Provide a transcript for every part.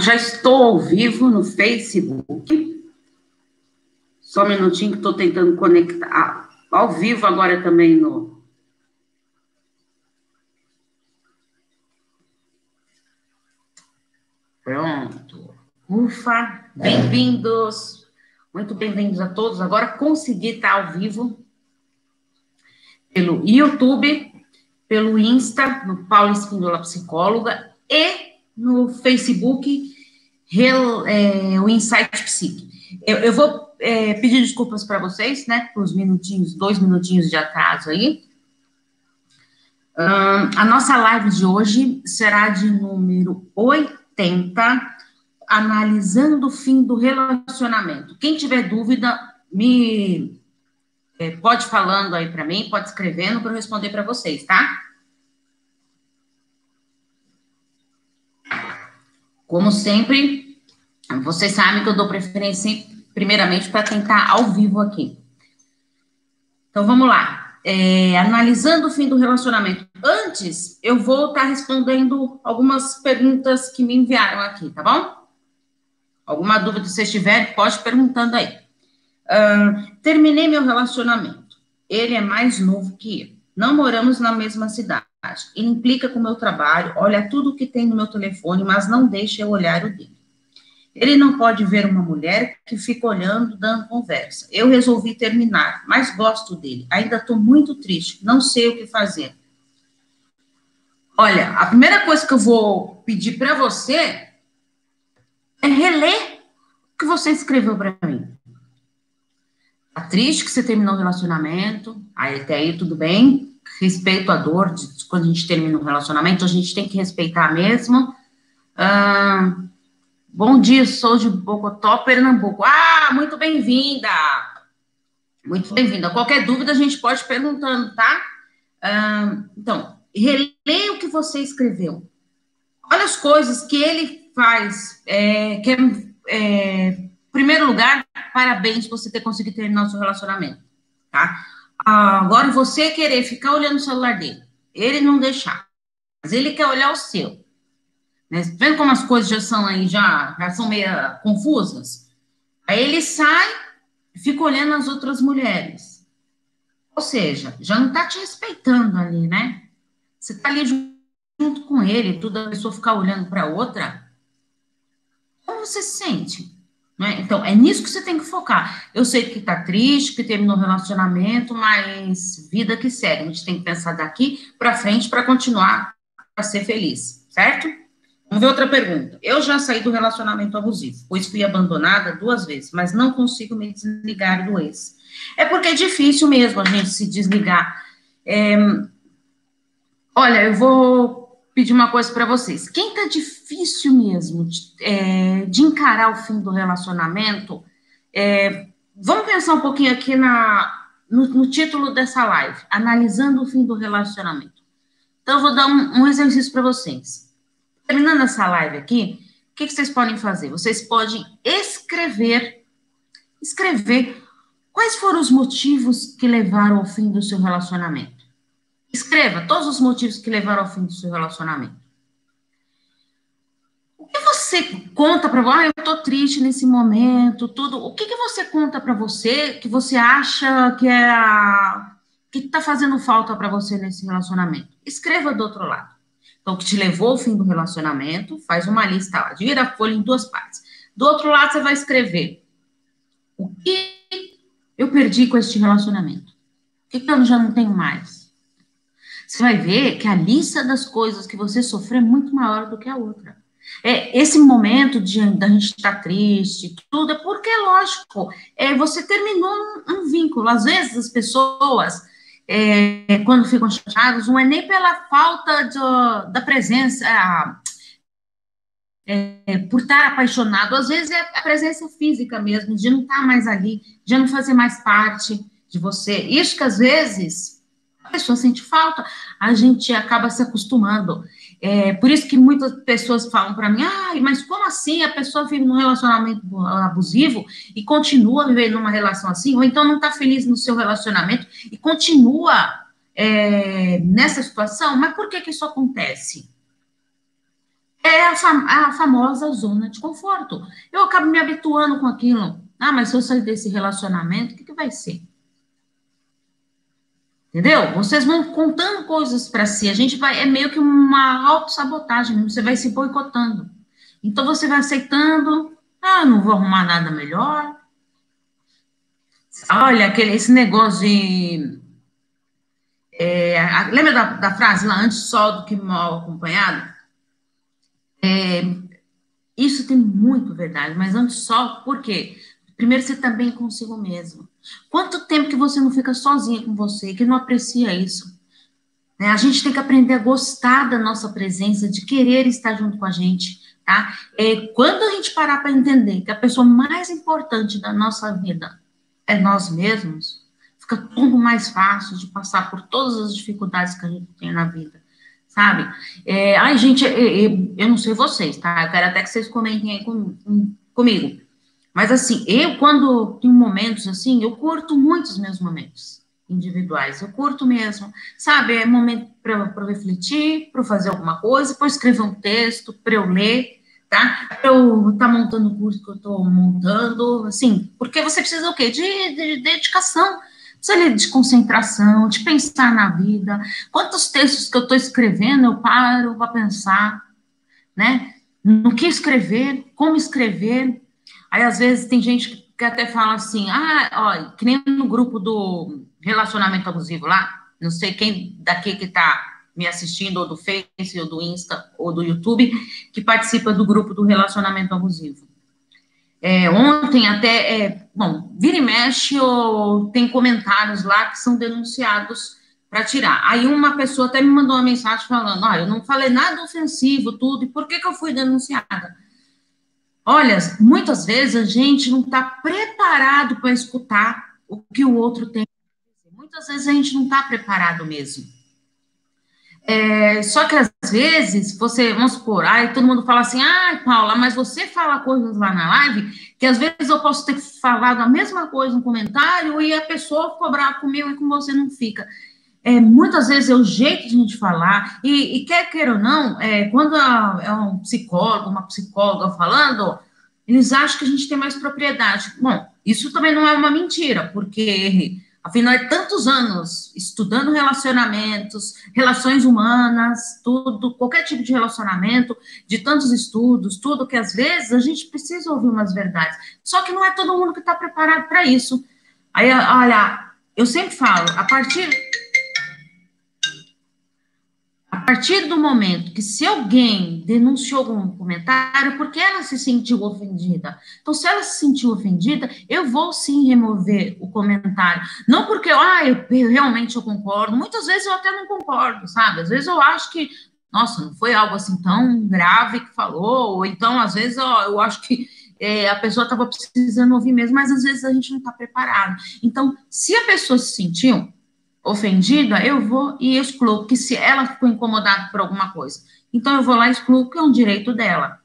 já estou ao vivo no Facebook. Só um minutinho que estou tentando conectar. Ah, ao vivo agora também no. Pronto. Ufa, bem-vindos. Muito bem-vindos a todos. Agora consegui estar ao vivo pelo YouTube, pelo Insta, no Paulo Espíndola Psicóloga, e no Facebook, é, o Insight Psique. Eu, eu vou é, pedir desculpas para vocês, né, por os minutinhos, dois minutinhos de atraso aí. A nossa live de hoje será de número 80, analisando o fim do relacionamento. Quem tiver dúvida, me é, pode falando aí para mim, pode escrevendo para eu responder para vocês, tá? Como sempre, vocês sabem que eu dou preferência primeiramente para tentar ao vivo aqui. Então vamos lá. É, analisando o fim do relacionamento. Antes, eu vou estar tá respondendo algumas perguntas que me enviaram aqui, tá bom? Alguma dúvida que vocês tiverem, pode perguntando aí. Uh, terminei meu relacionamento. Ele é mais novo que eu. Não moramos na mesma cidade. Ele implica com o meu trabalho, olha tudo que tem no meu telefone, mas não deixa eu olhar o dele. Ele não pode ver uma mulher que fica olhando, dando conversa. Eu resolvi terminar, mas gosto dele. Ainda estou muito triste, não sei o que fazer. Olha, a primeira coisa que eu vou pedir para você é reler o que você escreveu para mim. Tá triste que você terminou o relacionamento, aí até aí tudo bem, respeito a dor de quando a gente termina um relacionamento, a gente tem que respeitar mesmo. Bom dia, sou de Bogotá, Pernambuco. Ah, muito bem-vinda! Muito bem-vinda. Qualquer dúvida a gente pode perguntando, tá? Então, releia o que você escreveu. Olha as coisas que ele faz, é, que é, é primeiro lugar, parabéns por você ter conseguido terminar o seu relacionamento, tá? Agora, você querer ficar olhando o celular dele, ele não deixar, mas ele quer olhar o seu. Né? Vendo como as coisas já são aí, já, já são meio confusas? Aí ele sai fica olhando as outras mulheres. Ou seja, já não tá te respeitando ali, né? Você tá ali junto com ele, toda pessoa ficar olhando para outra. Como você se sente? Né? Então, é nisso que você tem que focar. Eu sei que tá triste, que terminou o relacionamento, mas vida que segue. A gente tem que pensar daqui para frente para continuar a ser feliz, certo? Vamos ver outra pergunta. Eu já saí do relacionamento abusivo, pois fui abandonada duas vezes, mas não consigo me desligar do ex. É porque é difícil mesmo a gente se desligar. É... Olha, eu vou pedir uma coisa para vocês. Quem tá difícil mesmo de, é, de, encarar o fim do relacionamento, é, vamos pensar um pouquinho aqui na, no, no, título dessa live, analisando o fim do relacionamento. Então, eu vou dar um, um exercício para vocês. Terminando essa live aqui, o que, que vocês podem fazer? Vocês podem escrever, escrever quais foram os motivos que levaram ao fim do seu relacionamento. Escreva todos os motivos que levaram ao fim do seu relacionamento. O que você conta para você? Ah, eu tô triste nesse momento, tudo. O que, que você conta para você que você acha que é a... que tá fazendo falta para você nesse relacionamento? Escreva do outro lado. Então, o que te levou ao fim do relacionamento, faz uma lista lá, divida a folha em duas partes. Do outro lado, você vai escrever o que eu perdi com este relacionamento. O que, que eu já não tenho mais? Você vai ver que a lista das coisas que você sofreu é muito maior do que a outra. É, esse momento de da gente estar tá triste, tudo, é porque, lógico, é, você terminou um, um vínculo. Às vezes as pessoas, é, quando ficam chateadas, não é nem pela falta de, da presença, é, por estar apaixonado, às vezes é a presença física mesmo, de não estar mais ali, de não fazer mais parte de você. Isso que às vezes a pessoa sente falta, a gente acaba se acostumando. É, por isso que muitas pessoas falam para mim, ah, mas como assim a pessoa vive num relacionamento abusivo e continua vivendo numa relação assim, ou então não está feliz no seu relacionamento e continua é, nessa situação? Mas por que que isso acontece? é a, fam a famosa zona de conforto. Eu acabo me habituando com aquilo. Ah, mas se eu sair desse relacionamento, o que, que vai ser? Entendeu? Vocês vão contando coisas para si. A gente vai. É meio que uma autossabotagem. Você vai se boicotando. Então você vai aceitando. Ah, não vou arrumar nada melhor. Olha, aquele, esse negócio de. É, lembra da, da, frase lá, antes só do que mal acompanhado? É, isso tem muito verdade, mas antes só, por quê? Primeiro, você está bem consigo mesmo. Quanto tempo que você não fica sozinha com você, que não aprecia isso? Né? A gente tem que aprender a gostar da nossa presença, de querer estar junto com a gente, tá? É, quando a gente parar para entender que a pessoa mais importante da nossa vida é nós mesmos, fica tudo mais fácil de passar por todas as dificuldades que a gente tem na vida, sabe? É, ai, gente, eu, eu, eu não sei vocês, tá? Eu quero até que vocês comentem aí com, com, comigo. Mas assim, eu quando tenho momentos assim, eu curto muitos meus momentos individuais. Eu curto mesmo, sabe? É momento para refletir, para fazer alguma coisa, para escrever um texto, para eu ler, tá? Para eu estar tá montando o curso que eu estou montando, assim, porque você precisa o quê? De, de, de dedicação, precisa de concentração, de pensar na vida. Quantos textos que eu estou escrevendo, eu paro para pensar, né? No que escrever, como escrever, Aí, às vezes, tem gente que até fala assim, ah, ó, que nem no grupo do relacionamento abusivo lá, não sei quem daqui que tá me assistindo, ou do Face, ou do Insta, ou do YouTube, que participa do grupo do relacionamento abusivo. É, ontem até, é, bom, vira e mexe, ou tem comentários lá que são denunciados para tirar. Aí uma pessoa até me mandou uma mensagem falando, olha, eu não falei nada ofensivo, tudo, e por que, que eu fui denunciada? Olha, muitas vezes a gente não está preparado para escutar o que o outro tem. Muitas vezes a gente não está preparado mesmo. É, só que às vezes você, vamos supor, aí todo mundo fala assim, ah, Paula, mas você fala coisas lá na live que às vezes eu posso ter falado a mesma coisa no comentário e a pessoa cobrar comigo e com você não fica é, muitas vezes é o jeito de a gente falar, e, e quer queira ou não, é, quando é um psicólogo, uma psicóloga falando, eles acham que a gente tem mais propriedade. Bom, isso também não é uma mentira, porque afinal é tantos anos estudando relacionamentos, relações humanas, tudo, qualquer tipo de relacionamento, de tantos estudos, tudo que às vezes a gente precisa ouvir umas verdades. Só que não é todo mundo que está preparado para isso. Aí, olha, eu sempre falo, a partir partir do momento que se alguém denunciou algum comentário, porque ela se sentiu ofendida. Então, se ela se sentiu ofendida, eu vou sim remover o comentário. Não porque, ah, eu, realmente eu concordo. Muitas vezes eu até não concordo, sabe? Às vezes eu acho que, nossa, não foi algo assim tão grave que falou, ou então, às vezes, eu, eu acho que é, a pessoa estava precisando ouvir mesmo, mas às vezes a gente não está preparado. Então, se a pessoa se sentiu, ofendida, eu vou e excluo, que se ela ficou incomodada por alguma coisa. Então, eu vou lá e excluo, que é um direito dela.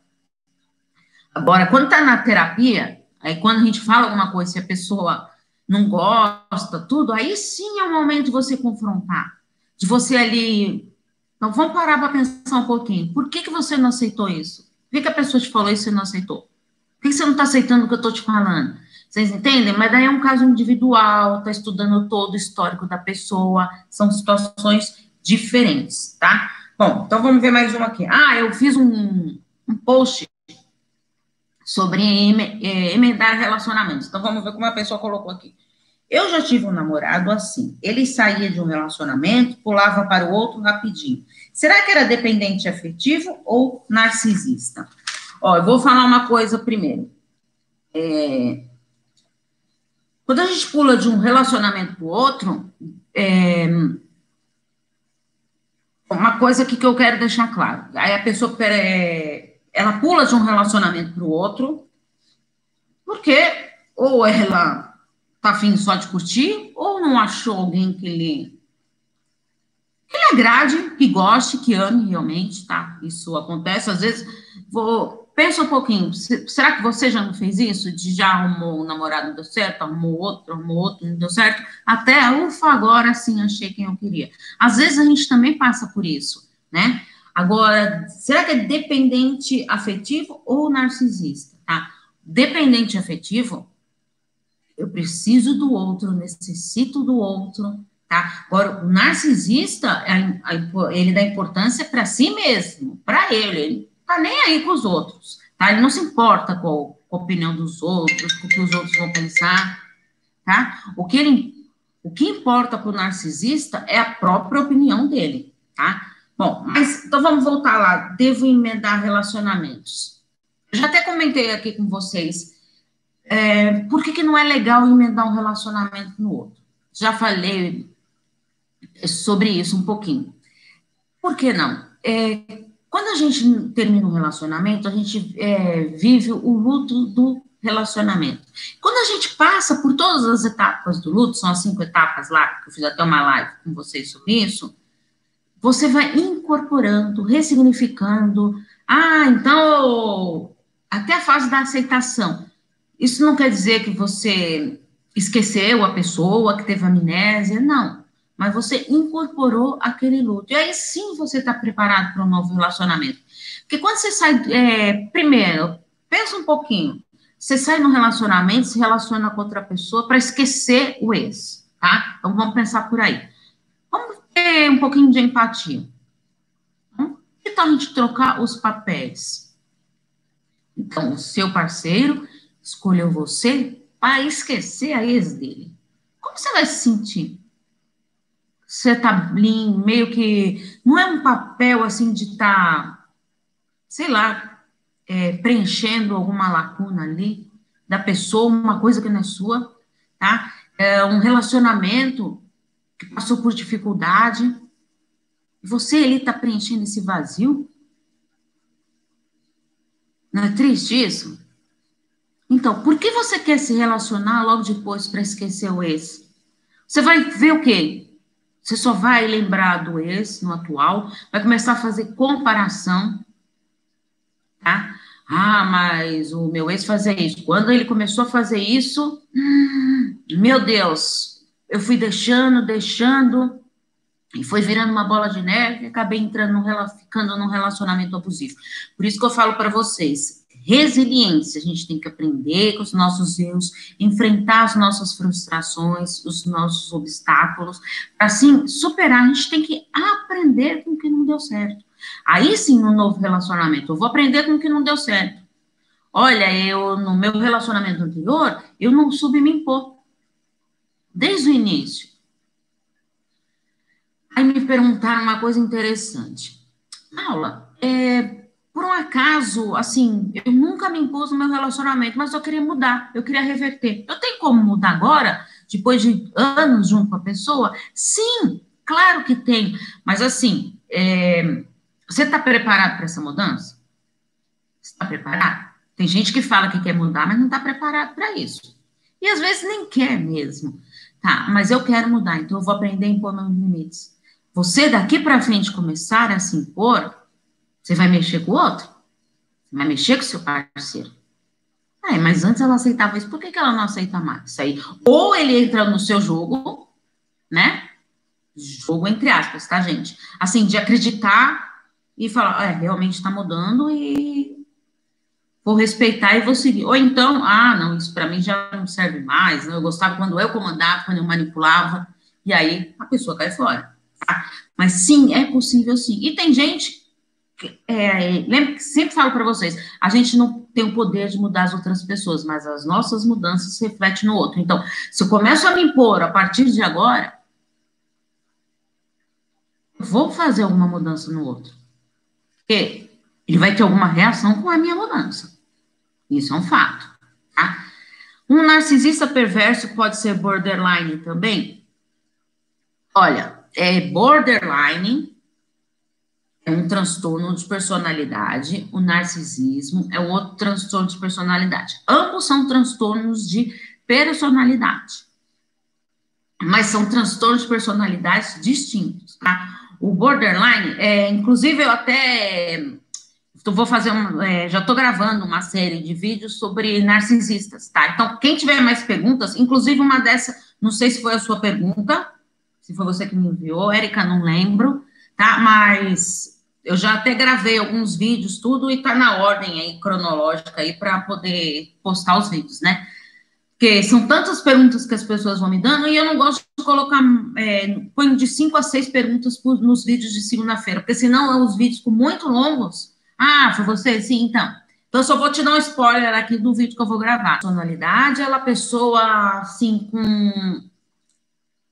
Agora, quando está na terapia, aí quando a gente fala alguma coisa, se a pessoa não gosta, tudo, aí sim é o momento de você confrontar, de você ali. Então, vamos parar para pensar um pouquinho. Por que, que você não aceitou isso? Por que, que a pessoa te falou isso e não aceitou? Por que, que você não está aceitando o que eu estou te falando? Vocês entendem? Mas daí é um caso individual, está estudando todo o histórico da pessoa, são situações diferentes, tá? Bom, então vamos ver mais uma aqui. Ah, eu fiz um, um post sobre é, emendar relacionamentos. Então vamos ver como a pessoa colocou aqui. Eu já tive um namorado assim. Ele saía de um relacionamento, pulava para o outro rapidinho. Será que era dependente afetivo ou narcisista? Ó, eu vou falar uma coisa primeiro. É, quando a gente pula de um relacionamento para o outro, é, uma coisa aqui que eu quero deixar claro. Aí a pessoa é, ela pula de um relacionamento para o outro, porque ou ela tá afim só de curtir, ou não achou alguém que lhe, que lhe agrade, que goste, que ame realmente, tá? Isso acontece, às vezes, vou pensa um pouquinho, será que você já não fez isso? De já arrumou um namorado, deu certo, arrumou outro, arrumou outro, não deu certo? Até, ufa, agora sim achei quem eu queria. Às vezes a gente também passa por isso, né? Agora, será que é dependente afetivo ou narcisista, tá? Dependente afetivo, eu preciso do outro, necessito do outro, tá? Agora, o narcisista, ele dá importância para si mesmo, para ele tá nem aí com os outros, tá? Ele não se importa com, com a opinião dos outros, com o que os outros vão pensar, tá? O que ele, o que importa para o narcisista é a própria opinião dele, tá? Bom, mas então vamos voltar lá. Devo emendar relacionamentos. Eu já até comentei aqui com vocês. É, por que, que não é legal emendar um relacionamento no outro? Já falei sobre isso um pouquinho. Por que não? É, quando a gente termina um relacionamento, a gente é, vive o luto do relacionamento. Quando a gente passa por todas as etapas do luto, são as cinco etapas lá, que eu fiz até uma live com vocês sobre isso, você vai incorporando, ressignificando. Ah, então, até a fase da aceitação. Isso não quer dizer que você esqueceu a pessoa, que teve amnésia, não. Mas você incorporou aquele luto. E aí sim você está preparado para um novo relacionamento. Porque quando você sai. É, primeiro, pensa um pouquinho. Você sai num relacionamento, se relaciona com outra pessoa para esquecer o ex, tá? Então vamos pensar por aí ter um pouquinho de empatia. Então, que tal a gente trocar os papéis? Então, o seu parceiro escolheu você para esquecer a ex dele. Como você vai se sentir? Você tá meio que. Não é um papel assim de estar, tá, sei lá, é, preenchendo alguma lacuna ali da pessoa, uma coisa que não é sua, tá? É um relacionamento que passou por dificuldade, você ali está preenchendo esse vazio? Não é triste isso? Então, por que você quer se relacionar logo depois para esquecer o ex? Você vai ver o quê? Você só vai lembrar do ex no atual, vai começar a fazer comparação, tá? Ah, mas o meu ex fazia isso. Quando ele começou a fazer isso, hum, meu Deus, eu fui deixando, deixando, e foi virando uma bola de neve, acabei entrando num, ficando num relacionamento abusivo. Por isso que eu falo para vocês, resiliência, a gente tem que aprender com os nossos erros, enfrentar as nossas frustrações, os nossos obstáculos, para assim superar, a gente tem que aprender com o que não deu certo. Aí sim, no novo relacionamento, eu vou aprender com o que não deu certo. Olha, eu no meu relacionamento anterior, eu não soube me impor desde o início. Aí me perguntaram uma coisa interessante. Paula, é, por um acaso, assim, eu nunca me impus no meu relacionamento, mas eu queria mudar, eu queria reverter. Eu tenho como mudar agora, depois de anos junto com a pessoa? Sim, claro que tem. Mas assim, é, você está preparado para essa mudança? Está preparado? Tem gente que fala que quer mudar, mas não está preparado para isso. E às vezes nem quer mesmo. Tá, mas eu quero mudar, então eu vou aprender a impor meus limites. Você daqui para frente começar a se impor, você vai mexer com o outro? Você vai mexer com o seu parceiro? É, mas antes ela aceitava isso, por que, que ela não aceita mais isso aí? Ou ele entra no seu jogo, né? Jogo entre aspas, tá, gente? Assim, de acreditar e falar, é, realmente está mudando e vou respeitar e vou seguir. Ou então, ah, não, isso para mim já não serve mais, eu gostava quando eu comandava, quando eu manipulava, e aí a pessoa cai fora. Tá? Mas sim, é possível sim. E tem gente, é, lembra que sempre falo para vocês, a gente não tem o poder de mudar as outras pessoas, mas as nossas mudanças se refletem no outro. Então, se eu começo a me impor a partir de agora, vou fazer alguma mudança no outro. Porque ele vai ter alguma reação com a minha mudança. Isso é um fato, tá? Um narcisista perverso pode ser borderline também? Olha, é borderline é um transtorno de personalidade, o narcisismo é um outro transtorno de personalidade. Ambos são transtornos de personalidade, mas são transtornos de personalidades distintos, tá? O borderline, é, inclusive eu até vou fazer um, é, já estou gravando uma série de vídeos sobre narcisistas, tá? Então, quem tiver mais perguntas, inclusive uma dessa, não sei se foi a sua pergunta, se foi você que me enviou, Érica, não lembro, tá? Mas eu já até gravei alguns vídeos, tudo, e tá na ordem aí, cronológica aí, para poder postar os vídeos, né? Porque são tantas perguntas que as pessoas vão me dando, e eu não gosto de colocar, é, ponho de cinco a seis perguntas por, nos vídeos de segunda-feira, porque senão os vídeos ficam muito longos. Ah, foi você? Sim, então. Então, eu só vou te dar um spoiler aqui do vídeo que eu vou gravar. Personalidade, ela é pessoa, assim, com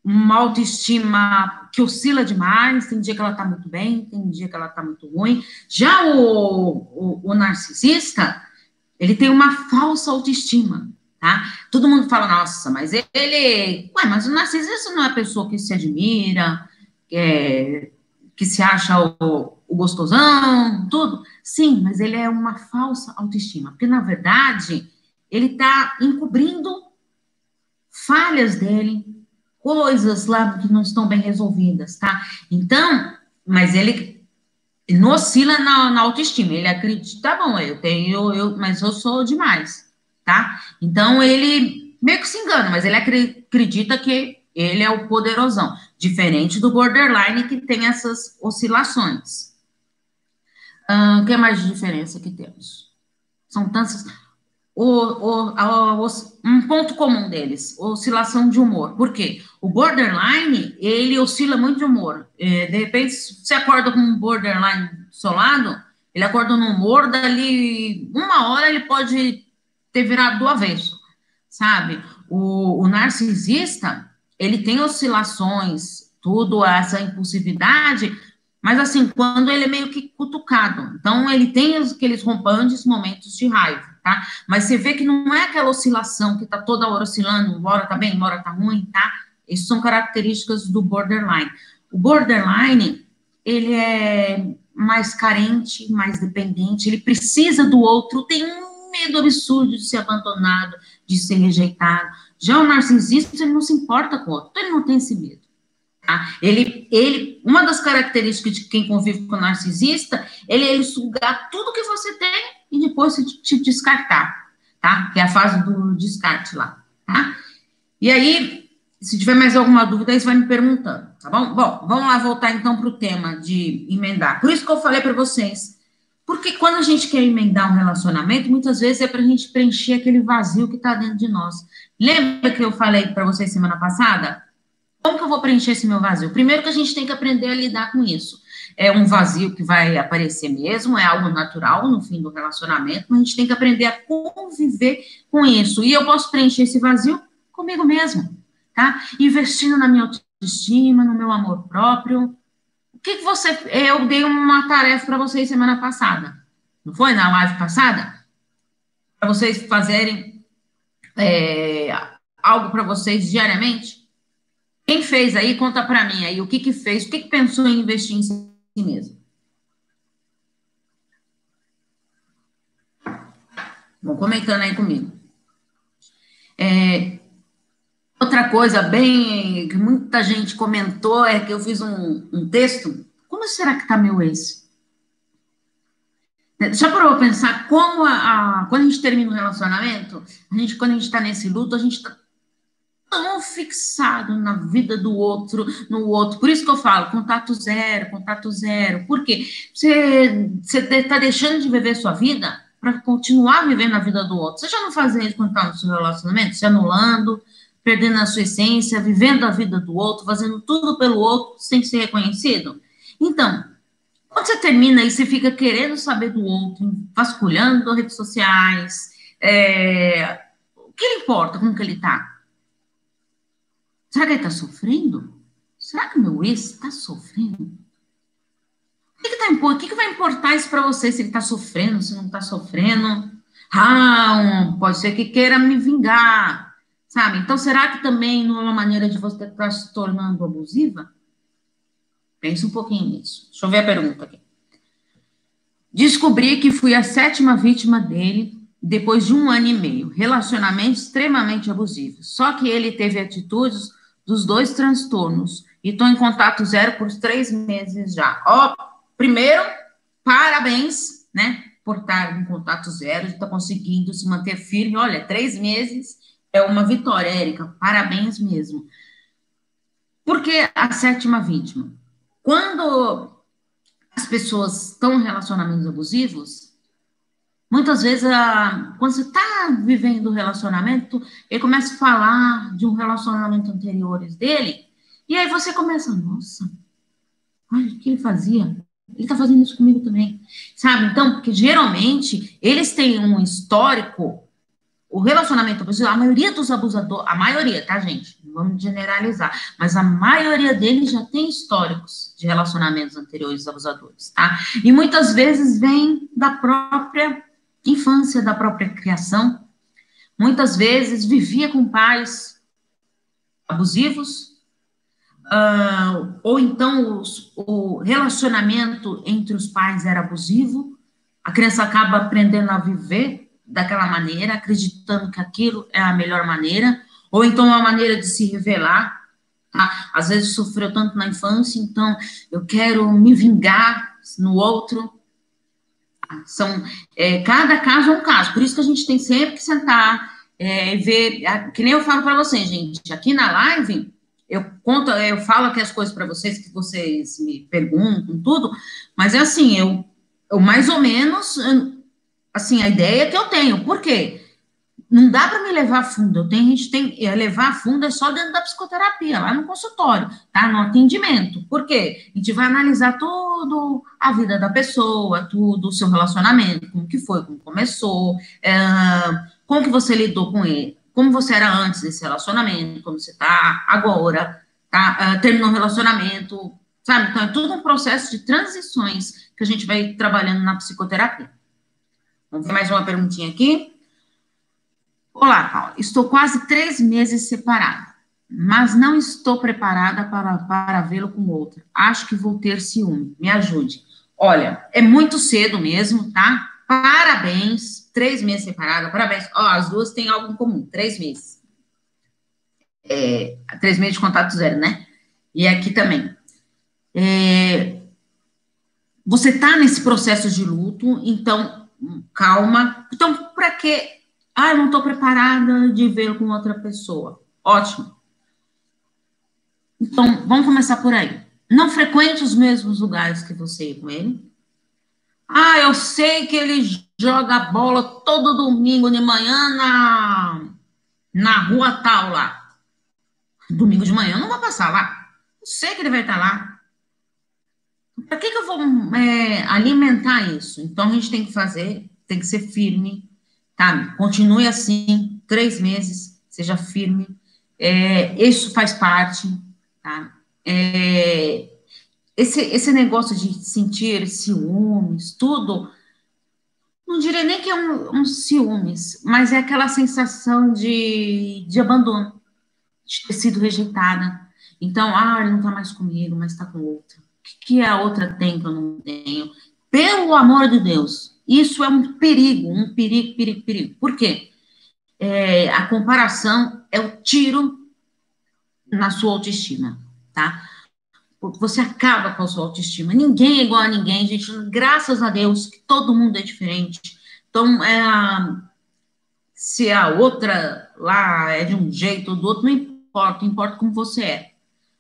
uma autoestima que oscila demais, tem dia que ela tá muito bem, tem dia que ela tá muito ruim. Já o, o, o narcisista, ele tem uma falsa autoestima, tá? Todo mundo fala, nossa, mas ele... Ué, mas o narcisista não é a pessoa que se admira, que, é, que se acha o, o gostosão, tudo. Sim, mas ele é uma falsa autoestima, porque, na verdade, ele tá encobrindo falhas dele, coisas lá que não estão bem resolvidas, tá? Então, mas ele, não oscila na, na, autoestima, ele acredita, tá bom, eu tenho, eu, mas eu sou demais, tá? Então, ele meio que se engana, mas ele acredita que ele é o poderosão, diferente do borderline que tem essas oscilações. O uh, que mais de diferença que temos? São tantas o, o, a, um ponto comum deles, oscilação de humor. Por quê? O borderline, ele oscila muito de humor. É, de repente, você acorda com um borderline solado, ele acorda no humor, dali uma hora ele pode ter virado do avesso, sabe? O, o narcisista, ele tem oscilações, tudo essa impulsividade, mas assim, quando ele é meio que cutucado. Então, ele tem aqueles rompantes momentos de raiva tá? Mas você vê que não é aquela oscilação que tá toda hora oscilando, uma hora tá bem, uma hora tá ruim, tá? Isso são características do borderline. O borderline, ele é mais carente, mais dependente, ele precisa do outro, tem um medo absurdo de ser abandonado, de ser rejeitado. Já o narcisista, ele não se importa com o outro, ele não tem esse medo. Tá? Ele, ele, uma das características de quem convive com o narcisista, ele, ele sugar tudo que você tem e depois te, te descartar, tá? Que é a fase do descarte lá, tá? E aí, se tiver mais alguma dúvida, aí você vai me perguntando, tá bom? Bom, vamos lá voltar então para o tema de emendar. Por isso que eu falei para vocês, porque quando a gente quer emendar um relacionamento, muitas vezes é para a gente preencher aquele vazio que está dentro de nós. Lembra que eu falei para vocês semana passada? Como que eu vou preencher esse meu vazio? Primeiro que a gente tem que aprender a lidar com isso é um vazio que vai aparecer mesmo, é algo natural no fim do relacionamento, mas a gente tem que aprender a conviver com isso. E eu posso preencher esse vazio comigo mesmo, tá? Investindo na minha autoestima, no meu amor próprio. O que, que você. Eu dei uma tarefa para vocês semana passada, não foi? Na live passada? Para vocês fazerem é, algo para vocês diariamente? Quem fez aí, conta para mim aí o que que fez, o que que pensou em investir em si si mesmo. Vão comentando aí comigo. É, outra coisa bem que muita gente comentou é que eu fiz um, um texto. Como será que está meu ex? Já parou para pensar como a, a, quando a gente termina um relacionamento, a gente, quando a gente está nesse luto, a gente está tão fixado na vida do outro, no outro. Por isso que eu falo, contato zero, contato zero. Por quê? Você está deixando de viver sua vida para continuar vivendo a vida do outro. Você já não faz isso quando está no seu relacionamento? Se anulando, perdendo a sua essência, vivendo a vida do outro, fazendo tudo pelo outro sem ser reconhecido? Então, quando você termina e você fica querendo saber do outro, vasculhando redes sociais, é, o que lhe importa como que ele está? Será que ele está sofrendo? Será que meu ex está sofrendo? O que, que, tá, o que, que vai importar isso para você, se ele está sofrendo, se não está sofrendo? Ah, pode ser que queira me vingar, sabe? Então, será que também não é uma maneira de você estar tá se tornando abusiva? Pense um pouquinho nisso. Deixa eu ver a pergunta aqui. Descobri que fui a sétima vítima dele depois de um ano e meio. Relacionamento extremamente abusivo. Só que ele teve atitudes dos dois transtornos e estou em contato zero por três meses já. Ó, primeiro, parabéns, né, por estar em contato zero, está conseguindo se manter firme. Olha, três meses é uma vitória, Érica, parabéns mesmo. Por que a sétima vítima? Quando as pessoas estão em relacionamentos abusivos, muitas vezes, quando você está vivendo um relacionamento, ele começa a falar de um relacionamento anterior dele, e aí você começa, nossa, olha o que ele fazia. Ele está fazendo isso comigo também. Sabe? Então, porque geralmente eles têm um histórico, o relacionamento abusivo, a maioria dos abusadores, a maioria, tá, gente? vamos generalizar, mas a maioria deles já tem históricos de relacionamentos anteriores abusadores, tá? E muitas vezes vem da própria infância, da própria criação. Muitas vezes vivia com pais abusivos, uh, ou então os, o relacionamento entre os pais era abusivo, a criança acaba aprendendo a viver daquela maneira, acreditando que aquilo é a melhor maneira, ou então uma maneira de se revelar. Tá? Às vezes sofreu tanto na infância, então eu quero me vingar no outro. São, é, cada caso é um caso, por isso que a gente tem sempre que sentar é, ver, que nem eu falo para vocês, gente, aqui na live, eu conto, eu falo aqui as coisas para vocês, que vocês me perguntam, tudo, mas é assim, eu, eu mais ou menos, assim, a ideia que eu tenho, por quê? Não dá para me levar fundo. Eu tenho, a gente tem é, levar fundo é só dentro da psicoterapia, lá no consultório, tá? No atendimento. Por quê? A gente vai analisar tudo a vida da pessoa, tudo o seu relacionamento, como que foi, como começou, é, como que você lidou com ele, como você era antes desse relacionamento, como você tá agora, tá? É, terminou o relacionamento, sabe? Então é tudo um processo de transições que a gente vai trabalhando na psicoterapia. Vamos ver mais uma perguntinha aqui. Olá, Paula. Estou quase três meses separada, mas não estou preparada para, para vê-lo com outra. Acho que vou ter ciúme. Me ajude. Olha, é muito cedo mesmo, tá? Parabéns. Três meses separada, parabéns. Ó, as duas têm algo em comum, três meses. É, três meses de contato zero, né? E aqui também. É, você tá nesse processo de luto, então, calma. Então, para que ah, eu não estou preparada de ver com outra pessoa. Ótimo. Então, vamos começar por aí. Não frequente os mesmos lugares que você ir com ele. Ah, eu sei que ele joga bola todo domingo de manhã na, na rua tal lá. Domingo de manhã eu não vou passar lá. Eu sei que ele vai estar lá. Para que, que eu vou é, alimentar isso? Então a gente tem que fazer, tem que ser firme, tá? Continue assim, três meses, seja firme. É, isso faz parte, tá? É, esse, esse negócio de sentir ciúmes, tudo, não diria nem que é um, um ciúmes, mas é aquela sensação de, de abandono, de ter sido rejeitada. Então, ah, ele não está mais comigo, mas está com outra. O que, que a outra tem que eu não tenho? Pelo amor de Deus, isso é um perigo, um perigo, perigo, perigo. Por quê? É, a comparação é o tiro na sua autoestima, tá? Você acaba com a sua autoestima. Ninguém é igual a ninguém, gente. Graças a Deus que todo mundo é diferente. Então, é, se a outra lá é de um jeito ou do outro, não importa, importa como você é.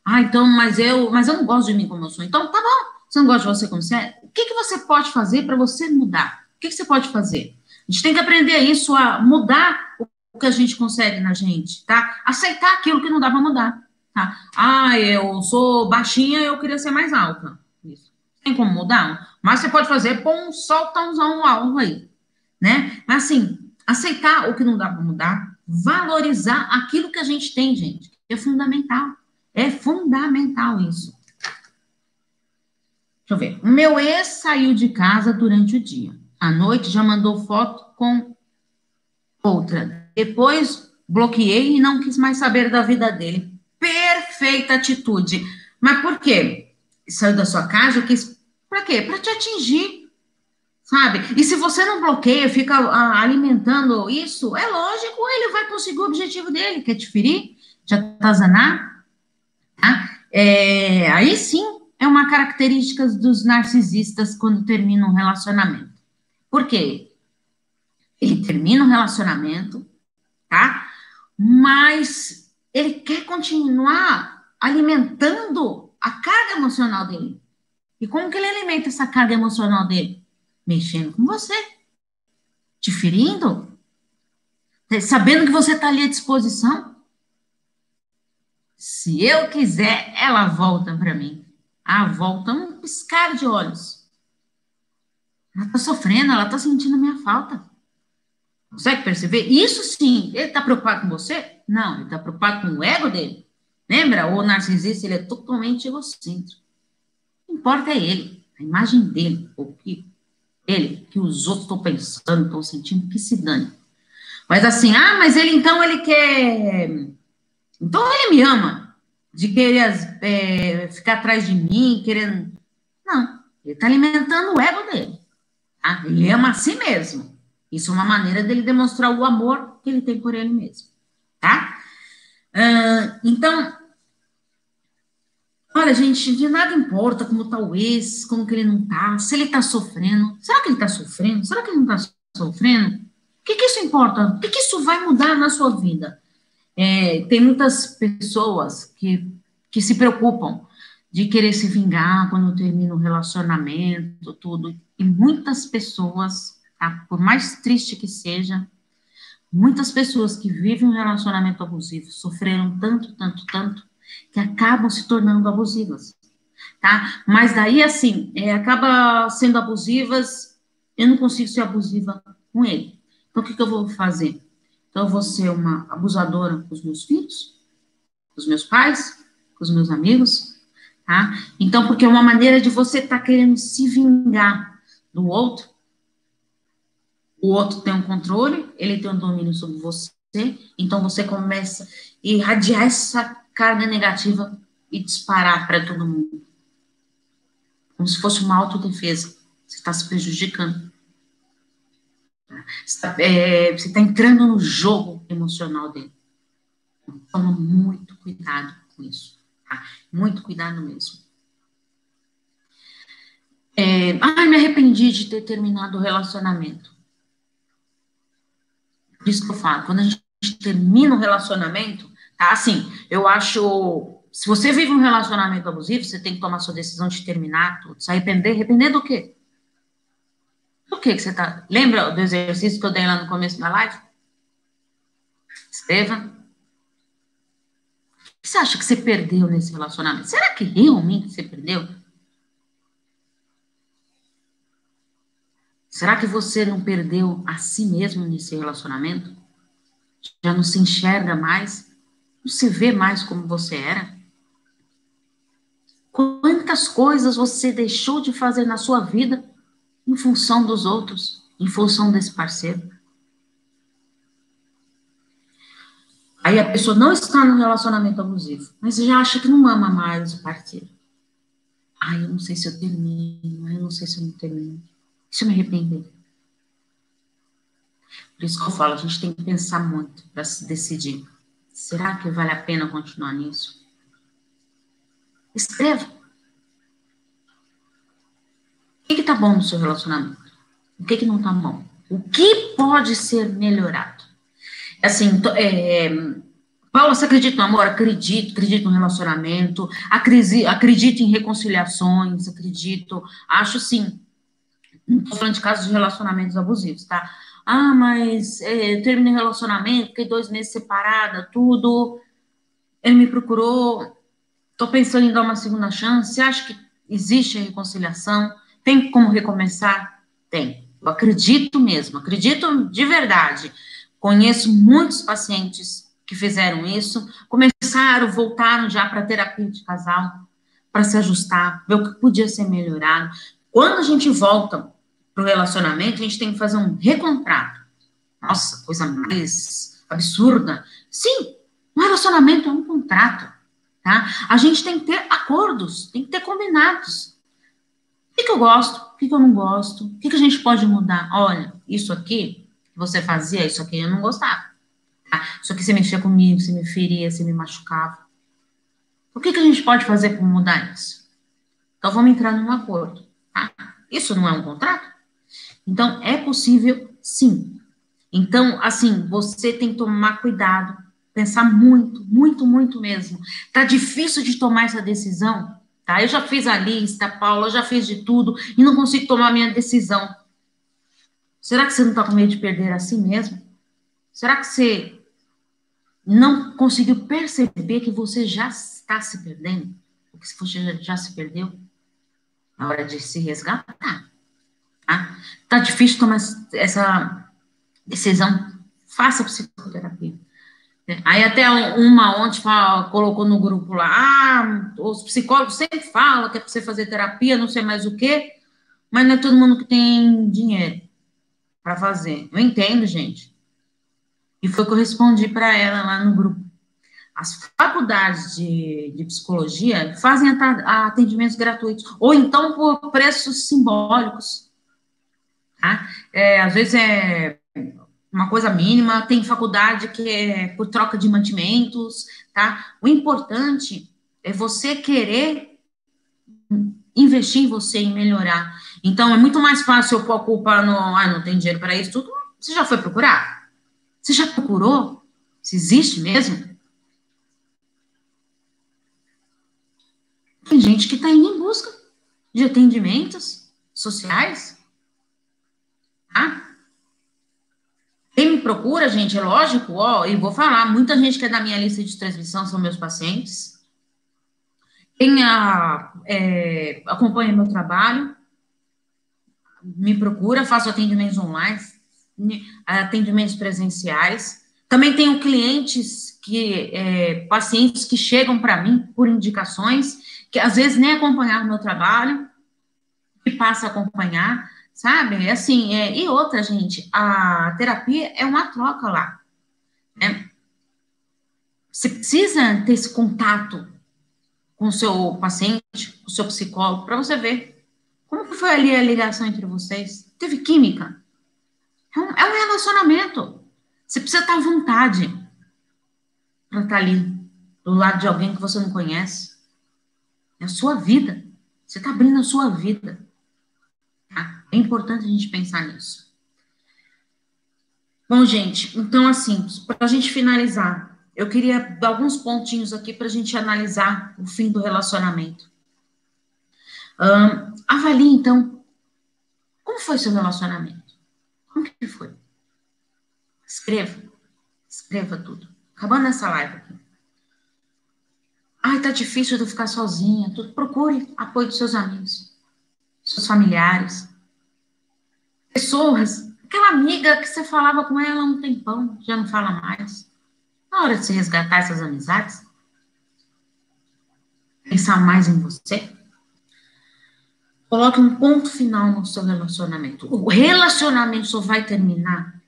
Ah, então, mas eu, mas eu não gosto de mim como eu sou. Então, tá bom. Você não gosta de você como você é? Que, que você pode fazer para você mudar? O que, que você pode fazer? A gente tem que aprender isso, a mudar o que a gente consegue na gente, tá? Aceitar aquilo que não dá para mudar, tá? Ah, eu sou baixinha, eu queria ser mais alta. Isso. Tem como mudar? Mas você pode fazer, pôr um soltãozão alto aí, né? Mas assim, aceitar o que não dá para mudar, valorizar aquilo que a gente tem, gente. É fundamental. É fundamental isso. Deixa eu ver. O meu ex saiu de casa durante o dia. À noite já mandou foto com outra. Depois bloqueei e não quis mais saber da vida dele. Perfeita atitude. Mas por quê? Saiu da sua casa, quis. Pra quê? Pra te atingir. Sabe? E se você não bloqueia, fica ah, alimentando isso, é lógico, ele vai conseguir o objetivo dele, quer te ferir, te atazanar. Tá? É, aí sim, é uma característica dos narcisistas quando terminam um relacionamento. Por quê? Ele termina um relacionamento, tá? Mas ele quer continuar alimentando a carga emocional dele. E como que ele alimenta essa carga emocional dele? Mexendo com você. Te ferindo. Sabendo que você está ali à disposição. Se eu quiser, ela volta para mim. Ah, volta um piscar de olhos. Ela está sofrendo, ela está sentindo a minha falta. Consegue perceber? Isso sim, ele está preocupado com você? Não, ele está preocupado com o ego dele. Lembra? O narcisista, ele é totalmente egocêntrico. O que importa é ele, a imagem dele, o que ele, que os outros estão pensando, estão sentindo, que se dane. Mas assim, ah, mas ele então, ele quer... Então ele me ama, de querer é, ficar atrás de mim, querendo... Não, ele está alimentando o ego dele. Tá? Ele ama a si mesmo. Isso é uma maneira dele demonstrar o amor que ele tem por ele mesmo, tá? Uh, então, olha, gente, de nada importa como tá o ex, como que ele não tá, se ele tá sofrendo. Será que ele tá sofrendo? Será que ele não tá sofrendo? O que, que isso importa? O que, que isso vai mudar na sua vida? É, tem muitas pessoas que, que se preocupam de querer se vingar quando termina um relacionamento, tudo. E muitas pessoas tá? Por mais triste que seja, muitas pessoas que vivem um relacionamento abusivo sofreram tanto, tanto, tanto, que acabam se tornando abusivas, tá? Mas daí, assim, é, acaba sendo abusivas, eu não consigo ser abusiva com ele. Então, o que, que eu vou fazer? Então, eu vou ser uma abusadora com os meus filhos, com os meus pais, com os meus amigos, tá? Então, porque é uma maneira de você estar tá querendo se vingar do outro, o outro tem um controle, ele tem um domínio sobre você, então você começa a irradiar essa carga negativa e disparar para todo mundo. Como se fosse uma autodefesa. Você está se prejudicando. Você está é, tá entrando no jogo emocional dele. Toma muito cuidado com isso. Tá? Muito cuidado mesmo. É, ai, me arrependi de ter terminado o relacionamento. Por isso que eu falo, quando a gente termina um relacionamento, tá? Assim, eu acho. Se você vive um relacionamento abusivo, você tem que tomar sua decisão de terminar tudo. Se arrepender, arrepender do quê? Que que você tá. Lembra do exercício que eu dei lá no começo da live? Escreva. O que você acha que você perdeu nesse relacionamento? Será que realmente você perdeu? Será que você não perdeu a si mesmo nesse relacionamento? Já não se enxerga mais? Não se vê mais como você era? Quantas coisas você deixou de fazer na sua vida em função dos outros, em função desse parceiro? Aí a pessoa não está no relacionamento abusivo, mas já acha que não ama mais o parceiro. Ai, eu não sei se eu termino, eu não sei se eu não termino. Se eu me arrepender. Por isso que eu falo, a gente tem que pensar muito para se decidir. Será que vale a pena continuar nisso? Escreva. O que está bom no seu relacionamento? O que, que não está bom? O que pode ser melhorado? Assim, é, Paula, você acredita no amor? Acredito, acredito no relacionamento, acredito em reconciliações, acredito, acho sim, não estou falando de casos de relacionamentos abusivos, tá? Ah, mas é, eu terminei relacionamento, fiquei dois meses separada, tudo. Ele me procurou, estou pensando em dar uma segunda chance. Você acha que existe a reconciliação? Tem como recomeçar? Tem. Eu acredito mesmo, acredito de verdade. Conheço muitos pacientes que fizeram isso, começaram, voltaram já para terapia de casal, para se ajustar, ver o que podia ser melhorado. Quando a gente volta para o relacionamento, a gente tem que fazer um recontrato. Nossa, coisa mais absurda. Sim, um relacionamento é um contrato, tá? A gente tem que ter acordos, tem que ter combinados. O que, que eu gosto, o que, que eu não gosto, o que, que a gente pode mudar? Olha, isso aqui, você fazia, isso aqui eu não gostava. Tá? Isso aqui você mexia comigo, você me feria, você me machucava. O que, que a gente pode fazer para mudar isso? Então, vamos entrar num acordo. Tá? Isso não é um contrato? Então, é possível, sim. Então, assim, você tem que tomar cuidado, pensar muito, muito, muito mesmo. Tá difícil de tomar essa decisão? Tá? Eu já fiz a lista, Paula, já fiz de tudo e não consigo tomar minha decisão. Será que você não está com medo de perder assim mesmo? Será que você não conseguiu perceber que você já está se perdendo? Porque se você já se perdeu, na hora de se resgatar. Tá? tá difícil tomar essa decisão. Faça psicoterapia. Aí até uma ontem fala, colocou no grupo lá, ah, os psicólogos sempre falam que é para você fazer terapia, não sei mais o quê, mas não é todo mundo que tem dinheiro para fazer. Eu entendo, gente. E foi o que eu respondi para ela lá no grupo. As faculdades de, de psicologia fazem atendimentos gratuitos, ou então por preços simbólicos. Tá? É, às vezes é uma coisa mínima, tem faculdade que é por troca de mantimentos, tá? O importante é você querer investir em você e melhorar. Então, é muito mais fácil eu pôr a culpa no, ah, não tem dinheiro para isso tudo. Você já foi procurar? Você já procurou? Se existe mesmo? Tem gente que está indo em busca de atendimentos sociais, tá? Quem me procura, gente, é lógico, ó, e vou falar, muita gente que é da minha lista de transmissão são meus pacientes. Quem a, é, acompanha meu trabalho, me procura, faço atendimentos online, atendimentos presenciais. Também tenho clientes que, é, pacientes que chegam para mim por indicações, que às vezes nem acompanharam meu trabalho, que passa a acompanhar sabe? Assim, é, e outra, gente, a terapia é uma troca lá, né? Você precisa ter esse contato com o seu paciente, com o seu psicólogo, para você ver como foi ali a ligação entre vocês. Teve química. É um, é um relacionamento. Você precisa estar à vontade para estar ali, do lado de alguém que você não conhece. É a sua vida. Você está abrindo a sua vida. É importante a gente pensar nisso. Bom, gente, então, assim, para a gente finalizar, eu queria dar alguns pontinhos aqui para a gente analisar o fim do relacionamento. Um, avalie, então, como foi seu relacionamento? Como que foi? Escreva. Escreva tudo. Acabando essa live aqui. Ai, tá difícil de ficar sozinha. Procure apoio dos seus amigos, seus familiares pessoas, aquela amiga que você falava com ela há um tempão, já não fala mais. Na hora de se resgatar essas amizades, pensar mais em você, coloque um ponto final no seu relacionamento. O relacionamento só vai terminar,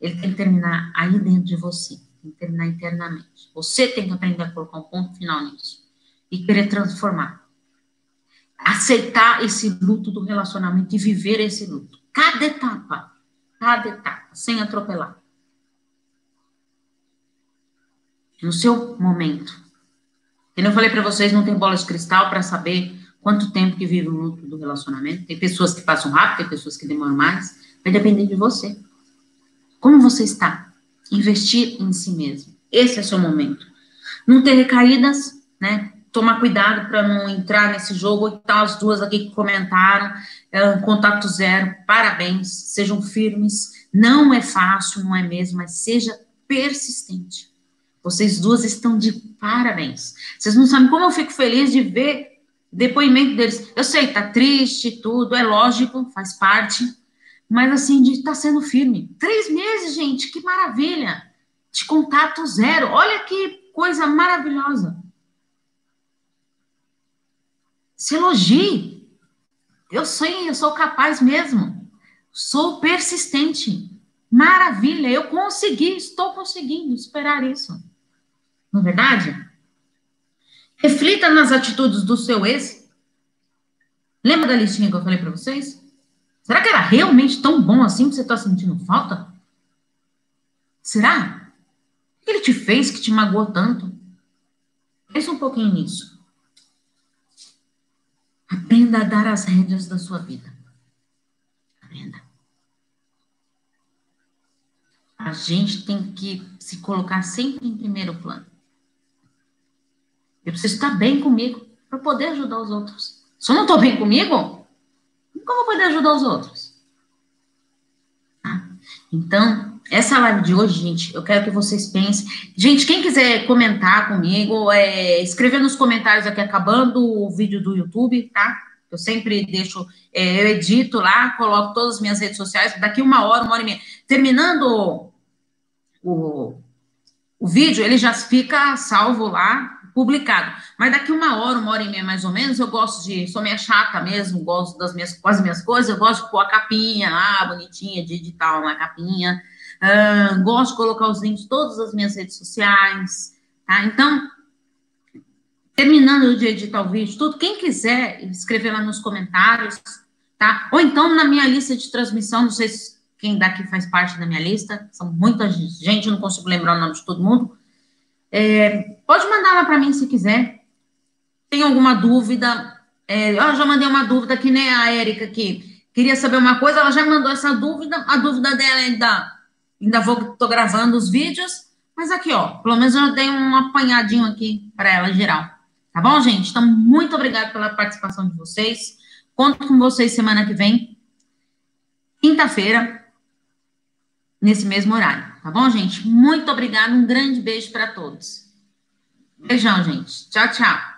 ele tem que terminar aí dentro de você, tem que terminar internamente. Você tem que aprender a colocar um ponto final nisso e querer transformar. Aceitar esse luto do relacionamento e viver esse luto. Cada etapa, cada etapa, sem atropelar. No seu momento. E eu falei para vocês, não tem bola de cristal para saber quanto tempo que vive o luto do relacionamento. Tem pessoas que passam rápido, tem pessoas que demoram mais. Vai depender de você. Como você está? Investir em si mesmo. Esse é o seu momento. Não ter recaídas, né? Tomar cuidado para não entrar nesse jogo. E tal, as duas aqui que comentaram, é, contato zero, parabéns, sejam firmes. Não é fácil, não é mesmo, mas seja persistente. Vocês duas estão de parabéns. Vocês não sabem como eu fico feliz de ver depoimento deles. Eu sei, tá triste, tudo, é lógico, faz parte, mas assim, de estar tá sendo firme. Três meses, gente, que maravilha! De contato zero. Olha que coisa maravilhosa se elogie. Eu sei, eu sou capaz mesmo. Sou persistente. Maravilha, eu consegui, estou conseguindo esperar isso. Não é verdade? Reflita nas atitudes do seu ex. Lembra da listinha que eu falei para vocês? Será que era realmente tão bom assim que você está sentindo falta? Será? O que ele te fez que te magoou tanto? Pensa um pouquinho nisso. Aprenda a dar as rédeas da sua vida. Aprenda. A gente tem que se colocar sempre em primeiro plano. Eu preciso estar bem comigo. para poder ajudar os outros. Se eu não estou bem comigo, como eu vou poder ajudar os outros? Tá? Então, essa live de hoje, gente, eu quero que vocês pensem. Gente, quem quiser comentar comigo, é, escrever nos comentários aqui, acabando o vídeo do YouTube, tá? Eu sempre deixo, é, eu edito lá, coloco todas as minhas redes sociais. Daqui uma hora, uma hora e meia. Terminando o, o vídeo, ele já fica salvo lá, publicado. Mas daqui uma hora, uma hora e meia mais ou menos, eu gosto de, sou meio chata mesmo, gosto das minhas, quase minhas coisas, eu gosto de pôr a capinha lá, bonitinha, de editar uma capinha. Uh, gosto de colocar os links todas as minhas redes sociais, tá? Então, terminando de editar o vídeo, tudo, quem quiser escrever lá nos comentários, tá? Ou então na minha lista de transmissão, não sei se quem daqui faz parte da minha lista, são muita gente, não consigo lembrar o nome de todo mundo. É, pode mandar lá para mim se quiser. Tem alguma dúvida? É, eu já mandei uma dúvida que nem a Érica que queria saber uma coisa, ela já mandou essa dúvida. A dúvida dela ainda, ainda vou, tô gravando os vídeos, mas aqui, ó, pelo menos eu dei um apanhadinho aqui para ela geral. Tá bom, gente? Então, muito obrigada pela participação de vocês. Conto com vocês semana que vem, quinta-feira, nesse mesmo horário, tá bom, gente? Muito obrigada, um grande beijo para todos. Beijão, gente. Tchau, tchau.